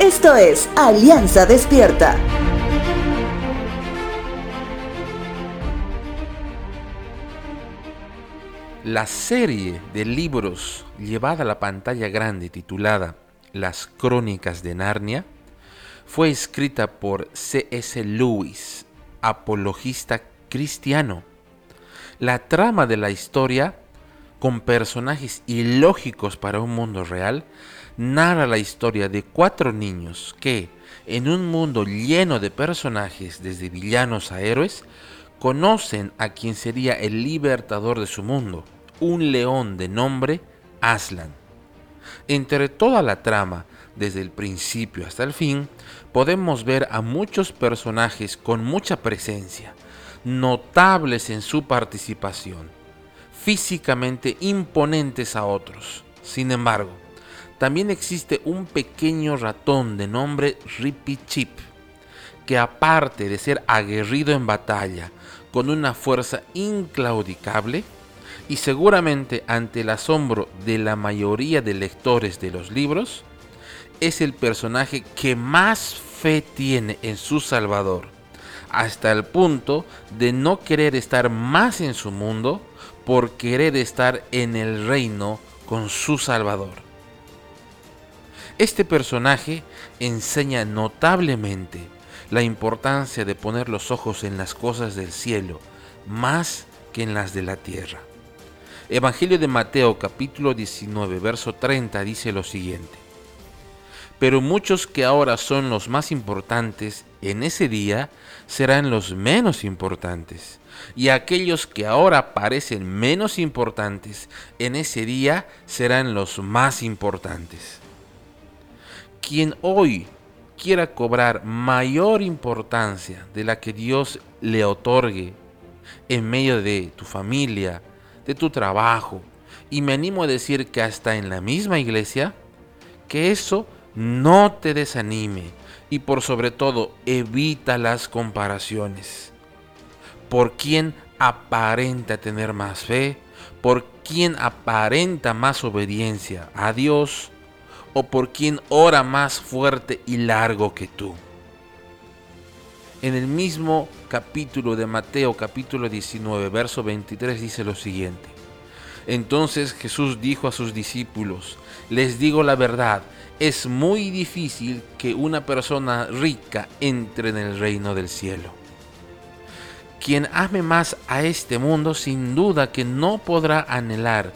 Esto es Alianza Despierta. La serie de libros llevada a la pantalla grande titulada Las Crónicas de Narnia fue escrita por C.S. Lewis, apologista cristiano. La trama de la historia, con personajes ilógicos para un mundo real, narra la historia de cuatro niños que, en un mundo lleno de personajes desde villanos a héroes, conocen a quien sería el libertador de su mundo, un león de nombre Aslan. Entre toda la trama, desde el principio hasta el fin, podemos ver a muchos personajes con mucha presencia, notables en su participación, físicamente imponentes a otros. Sin embargo, también existe un pequeño ratón de nombre Rippy Chip, que aparte de ser aguerrido en batalla, con una fuerza inclaudicable, y seguramente ante el asombro de la mayoría de lectores de los libros, es el personaje que más fe tiene en su Salvador, hasta el punto de no querer estar más en su mundo por querer estar en el reino con su Salvador. Este personaje enseña notablemente la importancia de poner los ojos en las cosas del cielo más que en las de la tierra. Evangelio de Mateo capítulo 19 verso 30 dice lo siguiente. Pero muchos que ahora son los más importantes en ese día serán los menos importantes. Y aquellos que ahora parecen menos importantes en ese día serán los más importantes quien hoy quiera cobrar mayor importancia de la que Dios le otorgue en medio de tu familia, de tu trabajo, y me animo a decir que hasta en la misma iglesia, que eso no te desanime y por sobre todo evita las comparaciones. Por quien aparenta tener más fe, por quien aparenta más obediencia a Dios, o por quien ora más fuerte y largo que tú. En el mismo capítulo de Mateo, capítulo 19, verso 23, dice lo siguiente. Entonces Jesús dijo a sus discípulos, les digo la verdad, es muy difícil que una persona rica entre en el reino del cielo. Quien ame más a este mundo sin duda que no podrá anhelar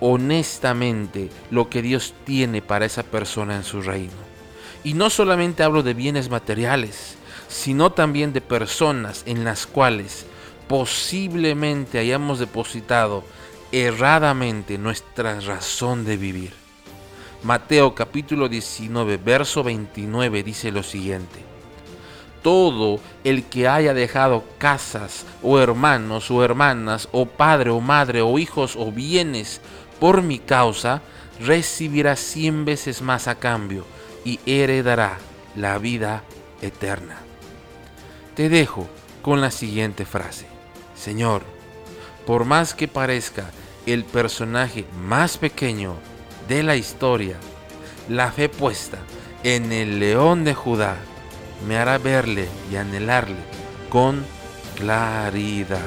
honestamente lo que Dios tiene para esa persona en su reino. Y no solamente hablo de bienes materiales, sino también de personas en las cuales posiblemente hayamos depositado erradamente nuestra razón de vivir. Mateo capítulo 19, verso 29 dice lo siguiente. Todo el que haya dejado casas o hermanos o hermanas o padre o madre o hijos o bienes por mi causa, recibirá cien veces más a cambio y heredará la vida eterna. Te dejo con la siguiente frase. Señor, por más que parezca el personaje más pequeño de la historia, la fe puesta en el león de Judá, me hará verle y anhelarle con claridad.